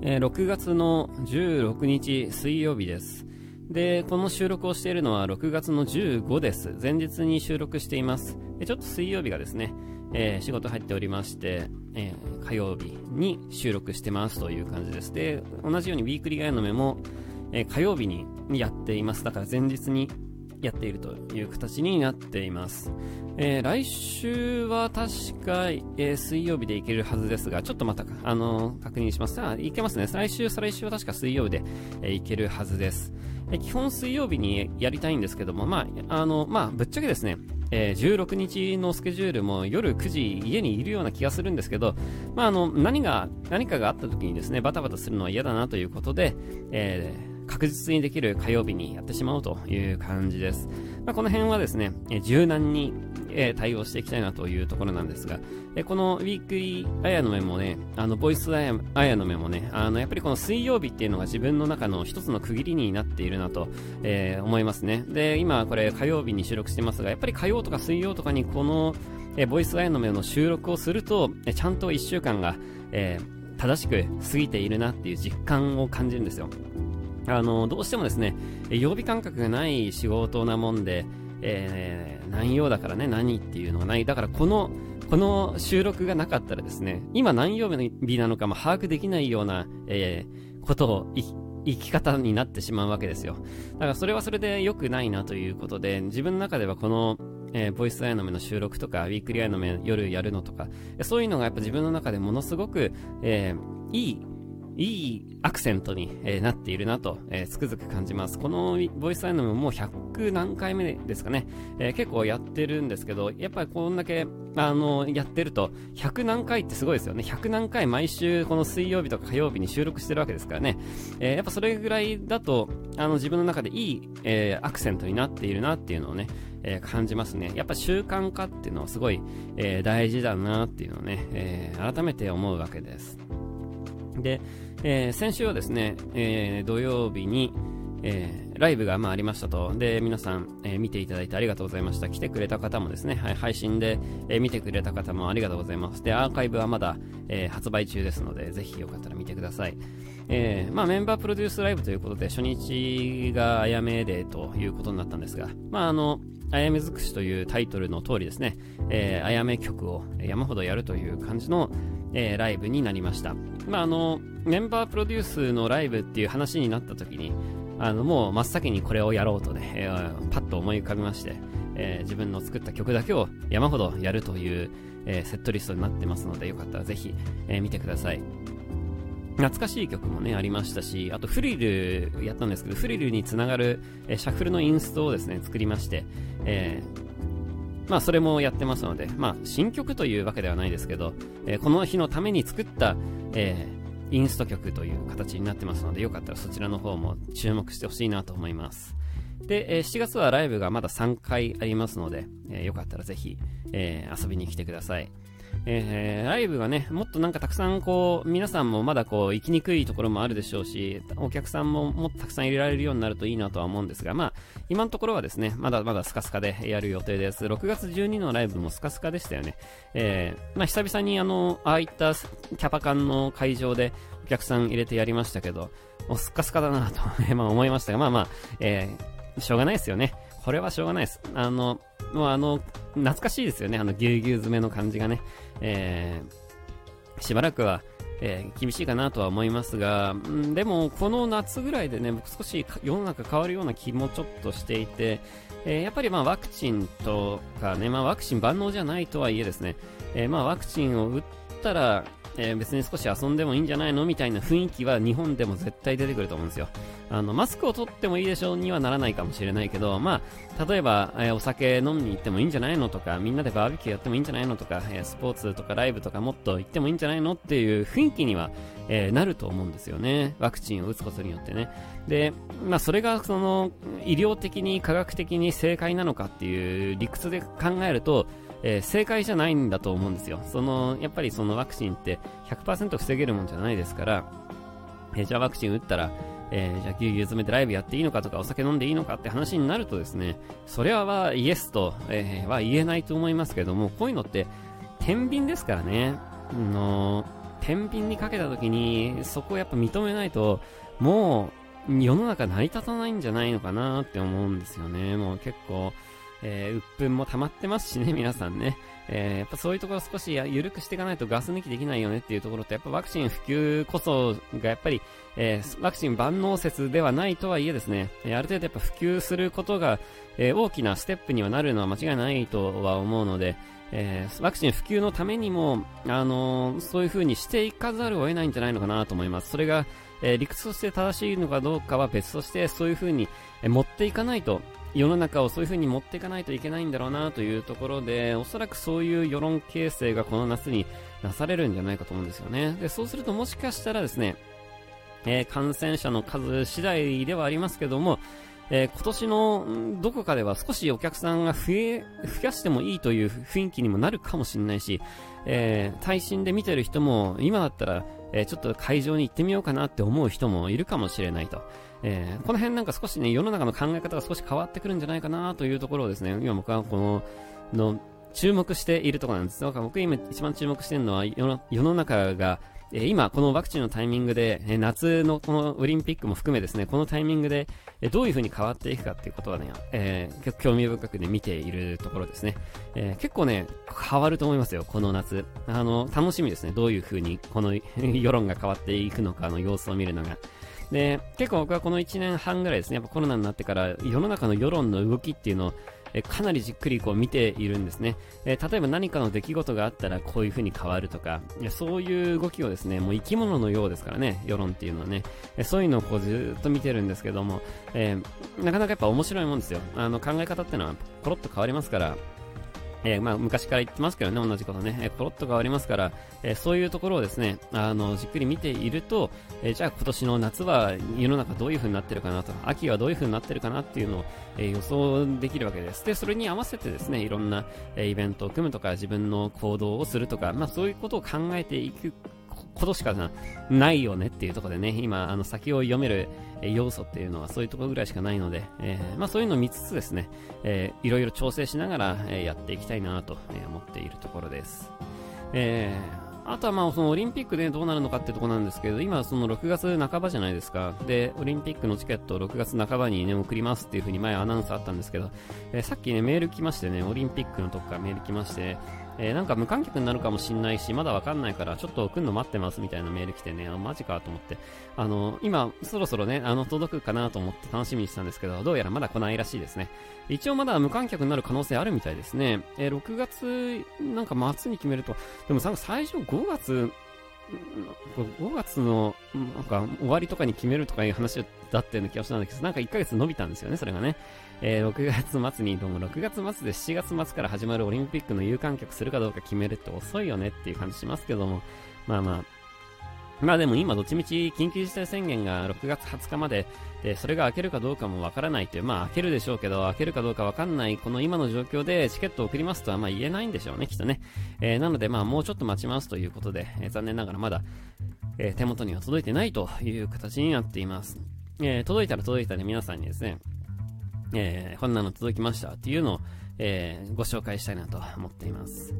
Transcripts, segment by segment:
えー、6月の16日水曜日です。で、この収録をしているのは6月の15です。前日に収録しています。でちょっと水曜日がですね、えー、仕事入っておりまして、えー、火曜日に収録してますという感じです。で、同じようにウィークリーガイアのメも、えー、火曜日にやっています。だから前日にやっているという形になっています。えー、来週は確か、えー、水曜日で行けるはずですが、ちょっとまた、あのー、確認します。あ、行けますね。来週、再来週は確か水曜日で、え行けるはずです。え基本水曜日にやりたいんですけども、まあ、あの、まあ、ぶっちゃけですね、えー、16日のスケジュールも夜9時家にいるような気がするんですけど、まあ、あの、何が、何かがあった時にですね、バタバタするのは嫌だなということで、えー確実にできる火曜日にやってしまおうという感じです。まあ、この辺はですね、柔軟に、対応していきたいなというところなんですが、このウィークリーあやのメもね、あの、ボイスあやのメもね、あの、やっぱりこの水曜日っていうのが自分の中の一つの区切りになっているなと、思いますね。で、今これ火曜日に収録してますが、やっぱり火曜とか水曜とかにこの、ボイスアイのメの収録をすると、ちゃんと1週間が、えー、正しく過ぎているなっていう実感を感じるんですよ。あの、どうしてもですね、曜日感覚がない仕事なもんで、えー、何曜だからね、何っていうのがない。だからこの、この収録がなかったらですね、今何曜日なのかも把握できないような、えー、ことを生き方になってしまうわけですよ。だからそれはそれで良くないなということで、自分の中ではこの、えー、ボイスアヤノメの収録とか、ウィークリーアヤノメ夜やるのとか、そういうのがやっぱ自分の中でものすごく、えー、いいいいアクセントに、えー、なっているなと、えー、つくづく感じます。このボイスアイノムもう100何回目ですかね、えー、結構やってるんですけど、やっぱりこんだけ、あのやってると、100何回ってすごいですよね。100何回毎週この水曜日とか火曜日に収録してるわけですからね。えやっぱそれぐらいだと、あの自分の中でいい、えアクセントになっているなっていうのをね、え感じますね。やっぱ習慣化っていうのはすごい、え大事だなっていうのをね、え改めて思うわけです。で、えー、先週はですね、えー、土曜日に、えー、ライブがまあありましたと。で、皆さん、えー、見ていただいてありがとうございました。来てくれた方もですね、はい、配信で、えー、見てくれた方もありがとうございます。で、アーカイブはまだ、えー、発売中ですので、ぜひよかったら見てください。えー、まあメンバープロデュースライブということで、初日があやめデーということになったんですが、まああの、あやめ尽くしというタイトルの通りですね、えー、あやめ曲を山ほどやるという感じの、えー、ライブになりました。まあ、あの、メンバープロデュースのライブっていう話になった時に、あの、もう真っ先にこれをやろうとね、えー、パッと思い浮かびまして、えー、自分の作った曲だけを山ほどやるという、えー、セットリストになってますので、よかったらぜひ、え見てください。懐かしい曲もね、ありましたし、あとフリルやったんですけど、フリルにつながる、えシャッフルのインストをですね、作りまして、えーまあ、それもやってますので、まあ、新曲というわけではないですけど、えー、この日のために作った、えー、インスト曲という形になってますので、よかったらそちらの方も注目してほしいなと思います。で、えー、7月はライブがまだ3回ありますので、えー、よかったらぜひ、えー、遊びに来てください。えー、ライブがね、もっとなんかたくさんこう、皆さんもまだこう、行きにくいところもあるでしょうし、お客さんももっとたくさん入れられるようになるといいなとは思うんですが、まあ、今のところはですね、まだまだスカスカでやる予定です。6月12のライブもスカスカでしたよね。えー、まあ久々にあの、ああいったキャパ感の会場でお客さん入れてやりましたけど、もうスカスカだなと まあ思いましたが、まあまあ、えー、しょうがないですよね。これはしょうがないです。あの、もうあの、懐かしいですよね。あの、ぎゅうぎゅう詰めの感じがね。えー、しばらくは、えー、厳しいかなとは思いますが、んでも、この夏ぐらいでね、僕少し世の中変わるような気もちょっとしていて、えー、やっぱりまあワクチンとかね、まあワクチン万能じゃないとはいえですね、えー、まあワクチンを打ったら、えー、別に少し遊んでもいいんじゃないの？みたいな雰囲気は日本でも絶対出てくると思うんですよ。あの、マスクを取ってもいいでしょうにはならないかもしれないけど、まあ、例えば、えー、お酒飲みに行ってもいいんじゃないのとか、みんなでバーベキューやってもいいんじゃないのとか、えー、スポーツとかライブとかもっと行ってもいいんじゃないのっていう雰囲気には、えなると思うんですよね。ワクチンを打つことによってね。で、まあ、それがその、医療的に科学的に正解なのかっていう理屈で考えると、えー、正解じゃないんだと思うんですよ。その、やっぱりそのワクチンって100%防げるもんじゃないですから、えー、じゃあワクチン打ったら、えー、じゃあぎゅうぎゅう詰めてライブやっていいのかとかお酒飲んでいいのかって話になるとですね、それははイエスと、えー、は言えないと思いますけども、こういうのって天秤ですからね。の天秤にかけた時に、そこをやっぱ認めないと、もう、世の中成り立たないんじゃないのかなって思うんですよね。もう結構、えー、鬱憤も溜まってますしね、皆さんね。えー、やっぱそういうところ少し緩くしていかないとガス抜きできないよねっていうところと、やっぱワクチン普及こそがやっぱり、えー、ワクチン万能説ではないとはいえですね、え、ある程度やっぱ普及することが、え、大きなステップにはなるのは間違いないとは思うので、えー、ワクチン普及のためにも、あのー、そういう風にしていかざるを得ないんじゃないのかなと思います。それが、えー、理屈として正しいのかどうかは別として、そういう風に、え持っていかないと、世の中をそういう風に持っていかないといけないんだろうなというところで、おそらくそういう世論形成がこの夏になされるんじゃないかと思うんですよね。で、そうするともしかしたらですね、えー、感染者の数次第ではありますけども、えー、今年のどこかでは少しお客さんが増え、増やしてもいいという雰囲気にもなるかもしれないし、えー、対心で見てる人も今だったら、えー、ちょっと会場に行ってみようかなって思う人もいるかもしれないと。えー、この辺なんか少しね、世の中の考え方が少し変わってくるんじゃないかなというところをですね、今僕はこの、の、注目しているところなんです。だから僕今一番注目してるのは世の中がえ今、このワクチンのタイミングで、え夏のこのオリンピックも含めですね、このタイミングで、えどういう風に変わっていくかっていうことはね、えー、結構興味深くね、見ているところですね。え、結構ね、変わると思いますよ、この夏。あの、楽しみですね、どういう風に、この世論が変わっていくのかの様子を見るのが。で、結構僕はこの1年半ぐらいですね、やっぱコロナになってから世の中の世論の動きっていうのをえかなりじっくりこう見ているんですね、え例えば何かの出来事があったらこういう風に変わるとかそういう動きをですねもう生き物のようですからね世論っていうのはね、えそういうのをこうずっと見てるんですけども、えー、なかなかやっぱ面白いもんですよ。あの考え方っていうのはコロッと変わりますからえー、まあ、昔から言ってますけどね、同じことね、えー、ポロッと変わりますから、えー、そういうところをですね、あの、じっくり見ていると、えじゃあ今年の夏は世の中どういう風になってるかなと、秋はどういう風になってるかなっていうのを、え予想できるわけです。で、それに合わせてですね、いろんな、えイベントを組むとか、自分の行動をするとか、まあそういうことを考えていくことしかないよねっていうところでね、今、あの先を読める要素っていうのはそういうところぐらいしかないので、えー、まあそういうのを見つつですね、えー、いろいろ調整しながら、え、やっていきたいなと思っているところです。えーあとはまあそのオリンピックでどうなるのかってとこなんですけど、今その6月半ばじゃないですか。で、オリンピックのチケットを6月半ばにね、送りますっていう風に前アナウンスあったんですけど、えー、さっきね、メール来ましてね、オリンピックのとこからメール来まして、えー、なんか無観客になるかもしんないし、まだわかんないから、ちょっと来るの待ってますみたいなメール来てね、あマジかと思って、あの、今、そろそろね、あの、届くかなと思って楽しみにしたんですけど、どうやらまだ来ないらしいですね。一応まだ無観客になる可能性あるみたいですね。えー、6月、なんか末に決めると、でも最初5月、5月の、なんか、終わりとかに決めるとかいう話だったような気がしたんだけど、なんか1ヶ月伸びたんですよね、それがね。えー、6月末に、どうも6月末で7月末から始まるオリンピックの有観客するかどうか決めるって遅いよねっていう感じしますけども、まあまあ、まあでも今どっちみち緊急事態宣言が6月20日までで、それが開けるかどうかもわからないという、まあ開けるでしょうけど、開けるかどうかわかんない、この今の状況でチケットを送りますとはまあ言えないんでしょうね、きっとね。えー、なのでまあもうちょっと待ちますということで、えー、残念ながらまだ、えー、手元には届いてないという形になっています。えー、届いたら届いたで皆さんにですね、えー、こんなの届きましたっていうのを、えー、ご紹介したいなと思っています。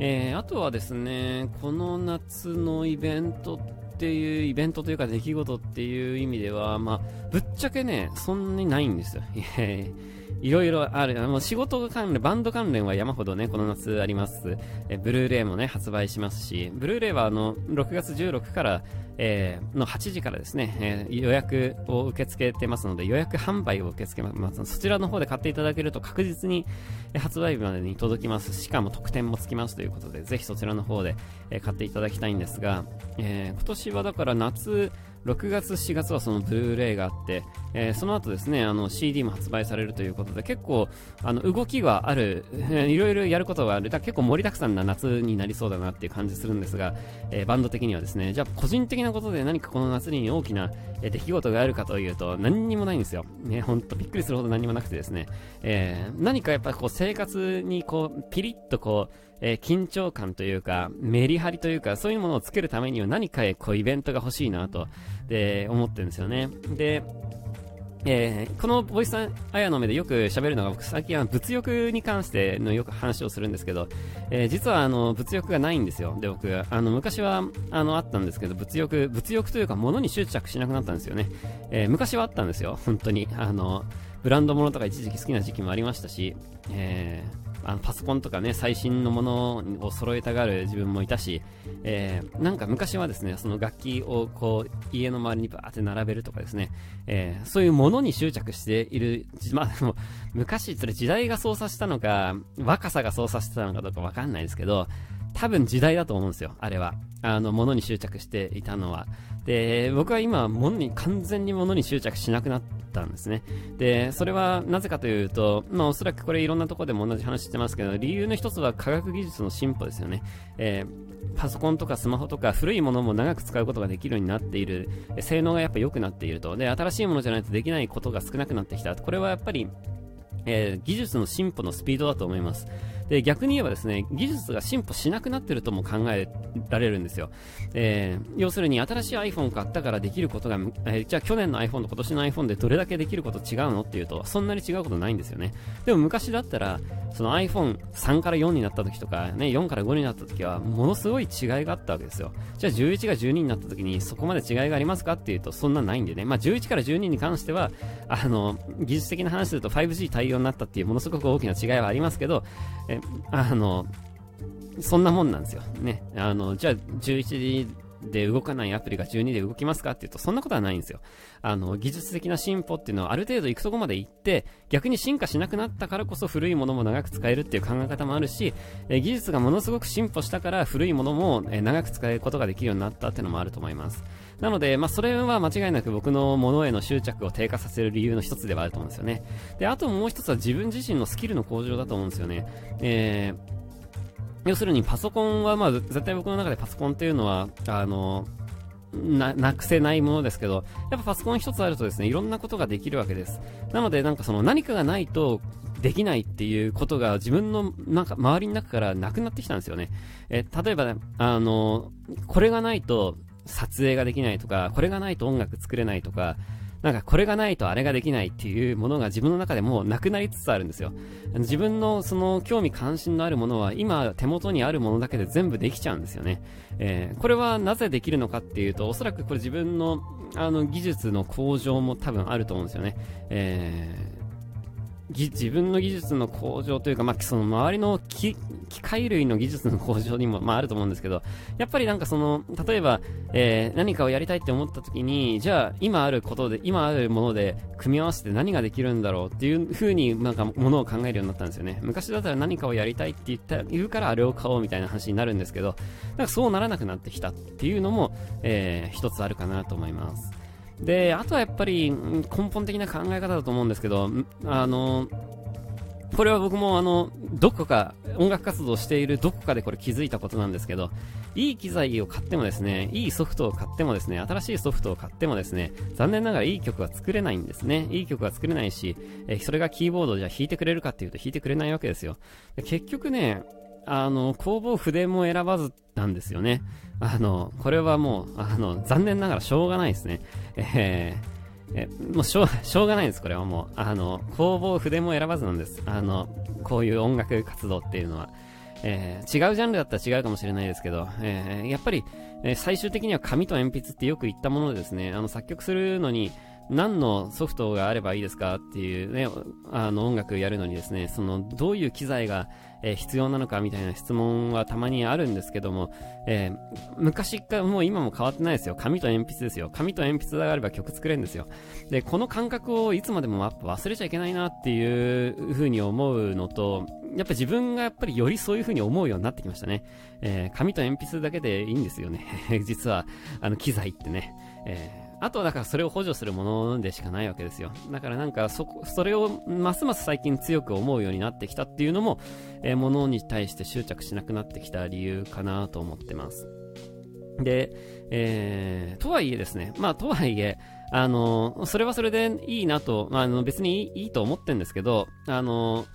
えー、あとはですね、この夏のイベントっていう、イベントというか出来事っていう意味では、まあ、ぶっちゃけね、そんなにないんですよ。いろいろある。あの、仕事関連、バンド関連は山ほどね、この夏あります。え、ブルーレイもね、発売しますし、ブルーレイはあの、6月16から、えー、の8時からですね、えー、予約を受け付けてますので、予約販売を受け付けます。そちらの方で買っていただけると確実に、発売日までに届きます。しかも特典もつきますということで、ぜひそちらの方で、買っていただきたいんですが、え今年はだから夏、6月、7月はそのブルーレイがあって、えー、その後ですね、あの CD も発売されるということで、結構、あの、動きがある、いろいろやることがある、だ結構盛りだくさんな夏になりそうだなっていう感じするんですが、えー、バンド的にはですね、じゃあ個人的なことで何かこの夏に大きな、え出来事があるかというと、何にもないんですよ。ね、ほんとびっくりするほど何もなくてですね、え何かやっぱこう生活にこう、ピリッとこう、えー、緊張感というか、メリハリというか、そういうものをつけるためには何かこうイベントが欲しいなと、で、思ってるんですよね。で、えー、このボイスアヤの目でよく喋るのが僕最近は物欲に関してのよく話をするんですけど、えー、実はあの物欲がないんですよ。で、僕、あの昔はあのあったんですけど、物欲、物欲というか物に執着しなくなったんですよね。えー、昔はあったんですよ、本当に。あの、ブランド物とか一時期好きな時期もありましたし、えー、あのパソコンとかね、最新のものを揃えたがる自分もいたし、えー、なんか昔はですね、その楽器をこう、家の周りにバーって並べるとかですね、えー、そういうものに執着している、まあでも、昔それ時代が操作したのか、若さが操作してたのかどうかわかんないですけど、多分時代だと思うんですよ、あれは。あの、物に執着していたのは。で、僕は今、物に、完全に物に執着しなくなったんですね。で、それはなぜかというと、まあおそらくこれいろんなとこでも同じ話してますけど、理由の一つは科学技術の進歩ですよね。えー、パソコンとかスマホとか古いものも長く使うことができるようになっている、性能がやっぱ良くなっていると。で、新しいものじゃないとできないことが少なくなってきた。これはやっぱり、えー、技術の進歩のスピードだと思います。で、逆に言えばですね、技術が進歩しなくなってるとも考えられるんですよ。えー、要するに新しい iPhone 買ったからできることが、えー、じゃあ去年の iPhone と今年の iPhone でどれだけできること違うのっていうと、そんなに違うことないんですよね。でも昔だったら、その iPhone3 から4になった時とか、ね、4から5になった時は、ものすごい違いがあったわけですよ。じゃあ11が12になった時にそこまで違いがありますかっていうと、そんなないんでね。まあ11から12に関しては、あの、技術的な話すると 5G 対応になったっていうものすごく大きな違いはありますけど、え、あの、そんなもんなんですよ。ね。あの、じゃあ11で動かないアプリが12で動きますかっていうと、そんなことはないんですよ。あの、技術的な進歩っていうのはある程度行くとこまで行って、逆に進化しなくなったからこそ古いものも長く使えるっていう考え方もあるし、え技術がものすごく進歩したから古いものも、え長く使えることができるようになったっていうのもあると思います。なので、まあ、それは間違いなく僕のものへの執着を低下させる理由の一つではあると思うんですよね。で、あともう一つは自分自身のスキルの向上だと思うんですよね。えー要するにパソコンは、まあ、絶対僕の中でパソコンっていうのは、あの、な、なくせないものですけど、やっぱパソコン一つあるとですね、いろんなことができるわけです。なので、なんかその何かがないとできないっていうことが自分のなんか周りの中からなくなってきたんですよね。え、例えば、ね、あの、これがないと撮影ができないとか、これがないと音楽作れないとか、なんかこれがないとあれができないっていうものが自分の中でもうなくなりつつあるんですよ。自分のその興味関心のあるものは今手元にあるものだけで全部できちゃうんですよね。えー、これはなぜできるのかっていうと、おそらくこれ自分のあの技術の向上も多分あると思うんですよね。えー自分の技術の向上というか、まあ、その周りの機械類の技術の向上にも、まあ、あると思うんですけど、やっぱりなんかその、例えば、えー、何かをやりたいって思った時に、じゃあ、今あることで、今あるもので組み合わせて何ができるんだろうっていう風になんかものを考えるようになったんですよね。昔だったら何かをやりたいって言った言うからあれを買おうみたいな話になるんですけど、なんかそうならなくなってきたっていうのも、えー、一つあるかなと思います。で、あとはやっぱり根本的な考え方だと思うんですけど、あの、これは僕もあの、どこか、音楽活動しているどこかでこれ気づいたことなんですけど、いい機材を買ってもですね、いいソフトを買ってもですね、新しいソフトを買ってもですね、残念ながらいい曲は作れないんですね。いい曲は作れないし、えそれがキーボードじゃ弾いてくれるかっていうと弾いてくれないわけですよ。結局ね、あの、工房筆も選ばずなんですよね。あの、これはもう、あの、残念ながらしょうがないですね。えー、え、もうしょう、しょうがないです、これはもう。あの、工房筆も選ばずなんです。あの、こういう音楽活動っていうのは。えー、違うジャンルだったら違うかもしれないですけど、えー、やっぱり、えー、最終的には紙と鉛筆ってよく言ったものでですね、あの、作曲するのに、何のソフトがあればいいですかっていうね、あの音楽やるのにですね、そのどういう機材が、えー、必要なのかみたいな質問はたまにあるんですけども、えー、昔からもう今も変わってないですよ。紙と鉛筆ですよ。紙と鉛筆があれば曲作れるんですよ。で、この感覚をいつまでも忘れちゃいけないなっていう風に思うのと、やっぱ自分がやっぱりよりそういう風に思うようになってきましたね。えー、紙と鉛筆だけでいいんですよね。実は、あの、機材ってね。えーあとはだからそれを補助するものでしかないわけですよ。だからなんかそ、それをますます最近強く思うようになってきたっていうのも、えー、ものに対して執着しなくなってきた理由かなと思ってます。で、えー、とはいえですね、まあとはいえ、あの、それはそれでいいなと、まあ、あの別にいいと思ってんですけど、あの、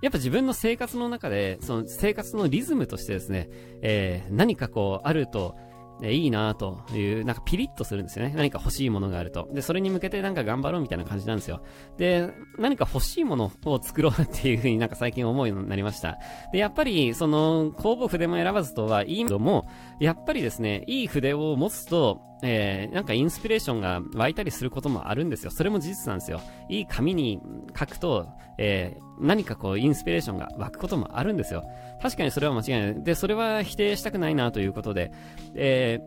やっぱ自分の生活の中で、その生活のリズムとしてですね、えー、何かこうあると、えいいなという、なんかピリッとするんですよね。何か欲しいものがあると。で、それに向けてなんか頑張ろうみたいな感じなんですよ。で、何か欲しいものを作ろうっていうふうになんか最近思うようになりました。で、やっぱり、その、工房筆も選ばずとはいいけども、やっぱりですね、いい筆を持つと、えー、なんかインスピレーションが湧いたりすることもあるんですよ。それも事実なんですよ。いい紙に書くと、えー、何かこう、インスピレーションが湧くこともあるんですよ。確かにそれは間違いない。で、それは否定したくないなということで、え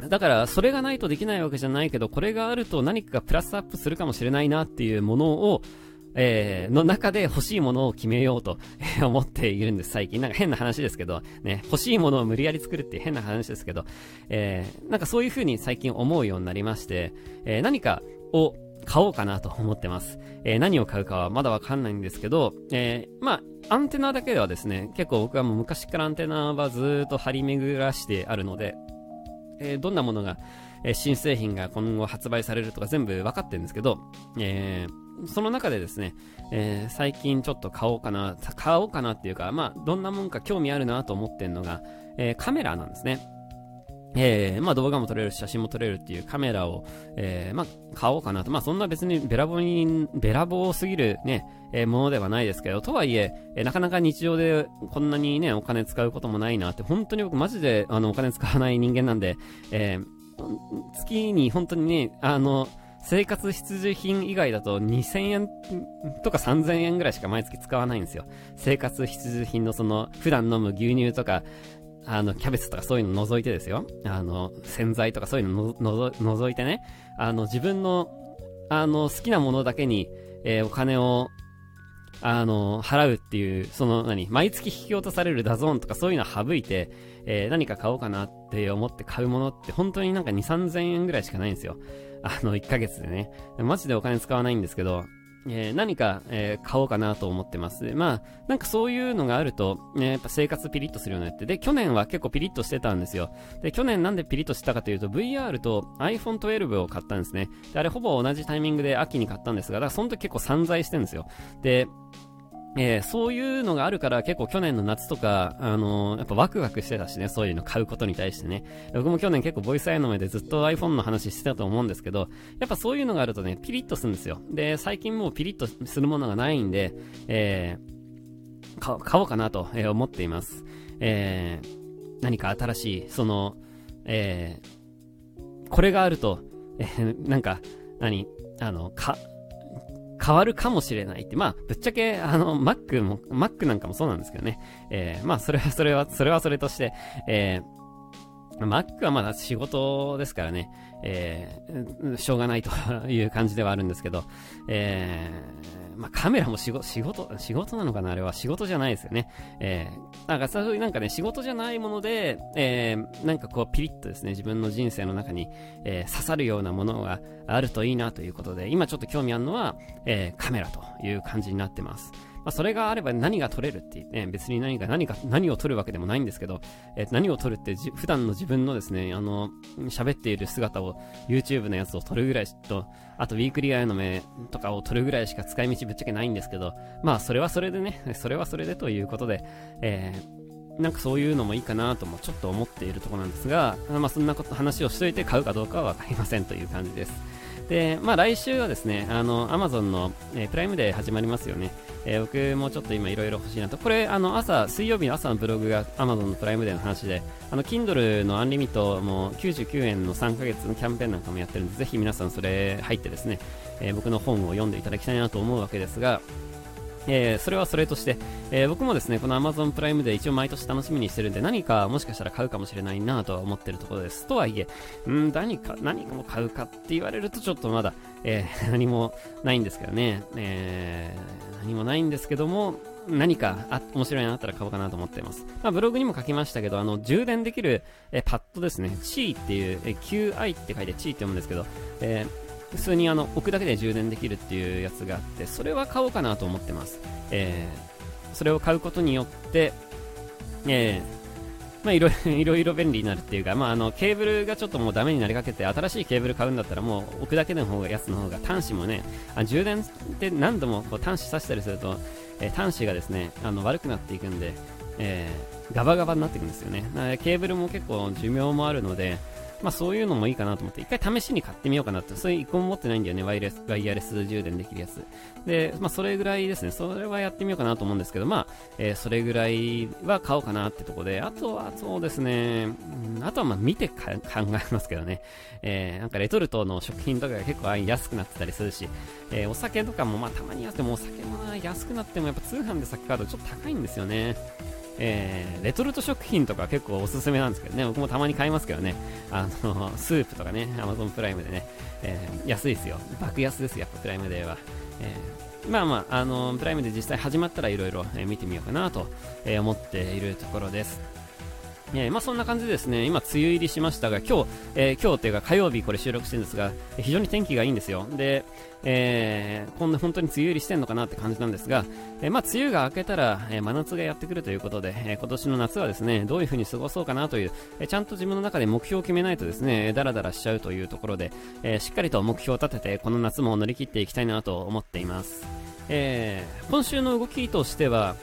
ー、だから、それがないとできないわけじゃないけど、これがあると何かがプラスアップするかもしれないなっていうものを、えー、の中で欲しいものを決めようと思っているんです、最近。なんか変な話ですけど、ね、欲しいものを無理やり作るって変な話ですけど、えー、なんかそういう風に最近思うようになりまして、えー、何かを買おうかなと思ってます。えー、何を買うかはまだわかんないんですけど、えー、まあ、アンテナだけではですね、結構僕はもう昔からアンテナはずっと張り巡らしてあるので、えー、どんなものが、え新製品が今後発売されるとか全部分かってるんですけど、えー、その中でですね、えー、最近ちょっと買おうかな、買おうかなっていうか、まあ、どんなもんか興味あるなと思ってんのが、えー、カメラなんですね。えー、まあ動画も撮れるし、写真も撮れるっていうカメラを、えー、まあ買おうかなと。まあそんな別にべらぼに、べらぼうすぎるね、えー、ものではないですけど、とはいええー、なかなか日常でこんなにね、お金使うこともないなって、本当に僕マジであのお金使わない人間なんで、えー、月に本当にね、あの、生活必需品以外だと2000円とか3000円ぐらいしか毎月使わないんですよ。生活必需品のその普段飲む牛乳とか、あの、キャベツとかそういうの除いてですよ。あの、洗剤とかそういうのの除いてね、あの、自分の、あの、好きなものだけに、えー、お金を、あの、払うっていう、その何、毎月引き落とされる DAZN とかそういうのを省いて、えー、何か買おうかなって思って買うものって本当になんか2、3000円ぐらいしかないんですよ。あの、1ヶ月でね。マジでお金使わないんですけど、えー、何か、えー、買おうかなと思ってます。まあ、なんかそういうのがあると、ね、やっぱ生活ピリッとするようになって。で、去年は結構ピリッとしてたんですよ。で、去年なんでピリッとしたかというと、VR と iPhone 12を買ったんですね。で、あれほぼ同じタイミングで秋に買ったんですが、だからその時結構散財してるんですよ。で、えー、そういうのがあるから結構去年の夏とか、あのー、やっぱワクワクしてたしね、そういうの買うことに対してね。僕も去年結構ボイスアイの目でずっと iPhone の話してたと思うんですけど、やっぱそういうのがあるとね、ピリッとするんですよ。で、最近もうピリッとするものがないんで、えー、買おうかなと思っています。えー、何か新しい、その、えー、これがあると、えー、なんか、何あの、か、変わるかもしれないって、まあ、ぶっちゃけ、あの、Mac も、Mac なんかもそうなんですけどね。えー、まあ、それは、それは、それはそれとして、えー、Mac はまだ仕事ですからね、えー、しょうがないという感じではあるんですけど、えー、まあ、カメラも仕事、仕事、仕事なのかな？あれは仕事じゃないですよね。えー、なんかそういうなんかね、仕事じゃないもので、えー、なんかこうピリッとですね、自分の人生の中に、えー、刺さるようなものがあるといいなということで、今ちょっと興味あるのは、えー、カメラという感じになってます。まあ、それがあれば何が撮れるって言ってね、別に何か何か、何を撮るわけでもないんですけど、えー、何を撮るって普段の自分のですね、あの、喋っている姿を YouTube のやつを撮るぐらいと、あとウィークリーアイの目とかを撮るぐらいしか使い道ぶっちゃけないんですけど、まあそれはそれでね、それはそれでということで、えー、なんかそういうのもいいかなともちょっと思っているところなんですが、まあそんなこと話をしといて買うかどうかはわかりませんという感じです。で、まあ来週はですね、あの、Amazon の、えー、プライムデー始まりますよね。えー、僕もちょっと今いろいろ欲しいなと。これ、あの、朝、水曜日の朝のブログが Amazon のプライムデーの話で、あの、Kindle のアンリミットも99円の3ヶ月のキャンペーンなんかもやってるんで、ぜひ皆さんそれ入ってですね、えー、僕の本を読んでいただきたいなと思うわけですが、えー、それはそれとして、えー、僕もですね、この Amazon プライムで一応毎年楽しみにしてるんで、何かもしかしたら買うかもしれないなとは思ってるところです。とはいえ、ん何か、何かも買うかって言われるとちょっとまだ、えー、何もないんですけどね、え何もないんですけども、何かあ面白いのあったら買おうかなと思っています。まあ、ブログにも書きましたけど、あの、充電できる、えパッドですね。チーっていう、え QI って書いてチーって読むんですけど、えー普通にあの置くだけで充電できるっていうやつがあってそれは買おうかなと思ってます、えー、それを買うことによって、えー、まあ、いろいろ 便利になるっていうか、まあ、あのケーブルがちょっともうダメになりかけて新しいケーブル買うんだったらもう置くだけの方がやつの方が端子もねあ充電って何度もこう端子さしたりすると、えー、端子がですねあの悪くなっていくんでえー、ガバガバになっていくんですよね。ケーブルも結構寿命もあるので、まあそういうのもいいかなと思って、一回試しに買ってみようかなって、そういう一個も持ってないんだよね、ワイヤレス、ワイヤレス充電できるやつ。で、まあそれぐらいですね、それはやってみようかなと思うんですけど、まあ、えー、それぐらいは買おうかなってとこで、あとはそうですね、うん、あとはまあ見て考えますけどね、えー、なんかレトルトの食品とかが結構安くなってたりするし、えー、お酒とかもまあたまにあってもお酒も安くなってもやっぱ通販で先買うとちょっと高いんですよね。えー、レトルト食品とか結構おすすめなんですけどね、僕もたまに買いますけどね、あの、スープとかね、Amazon プライムでね、えー、安いですよ。爆安ですよ、やっぱプライムデーは。えー、まあまあ、あの、プライムで実際始まったらいろいろ見てみようかなと、え思っているところです。えー、まあ、そんな感じでですね、今、梅雨入りしましたが、今日、えー、今日というか火曜日これ収録してるんですが、非常に天気がいいんですよ。で、えー、こんな本当に梅雨入りしてんのかなって感じなんですが、えまあ、梅雨が明けたら、え真夏がやってくるということで、え今年の夏はですね、どういう風に過ごそうかなという、えちゃんと自分の中で目標を決めないとですね、ダラダラしちゃうというところで、えしっかりと目標を立てて、この夏も乗り切っていきたいなと思っています。え今週の動きとしては、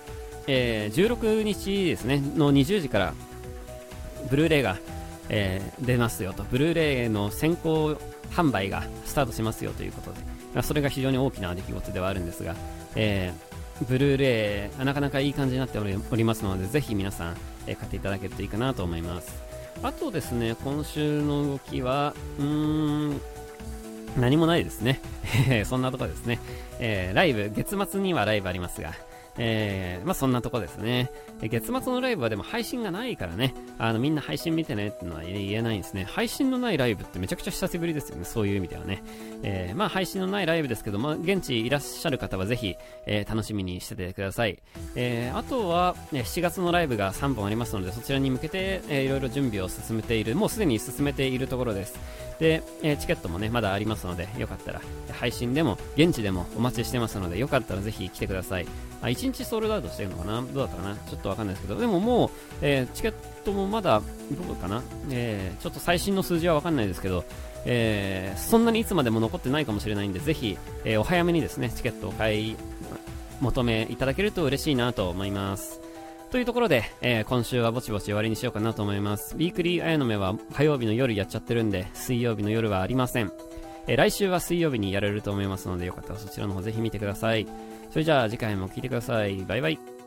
え16日ですね、の20時から、ブルーレイが、えー、出ますよと、ブルーレイの先行販売がスタートしますよということで、まあ、それが非常に大きな出来事ではあるんですが、えー、ブルーレイ、なかなかいい感じになっておりますので、ぜひ皆さん、えー、買っていただけるといいかなと思います。あとですね、今週の動きは、うーん、何もないですね。そんなとこですね。えー、ライブ、月末にはライブありますが、えー、まあそんなとこですね。月末のライブはでも配信がないからね、あのみんな配信見てねってのは言えないんですね。配信のないライブってめちゃくちゃ久しぶりですよね、そういう意味ではね。えー、まあ配信のないライブですけど、まあ現地いらっしゃる方はぜひ、えー、楽しみにしててください。えー、あとは、ね、7月のライブが3本ありますので、そちらに向けて、えー、いろいろ準備を進めている、もうすでに進めているところです。で、えー、チケットもね、まだありますので、よかったら、配信でも、現地でもお待ちしてますので、よかったらぜひ来てください。あ、1日ソールドアウトしてるのかな？どうだったかな？ちょっとわかんないですけど、でももう、えー、チケットもまだ、どうかな？えー、ちょっと最新の数字はわかんないですけど、えー、そんなにいつまでも残ってないかもしれないんで、ぜひ、え、お早めにですね、チケットを買い、求めいただけると嬉しいなと思います。というところで、えー、今週はぼちぼち終わりにしようかなと思います。ウィークリーあやのめは火曜日の夜やっちゃってるんで、水曜日の夜はありません。えー、来週は水曜日にやれると思いますので、よかったらそちらの方ぜひ見てください。それじゃあ次回も聴いてください。バイバイ。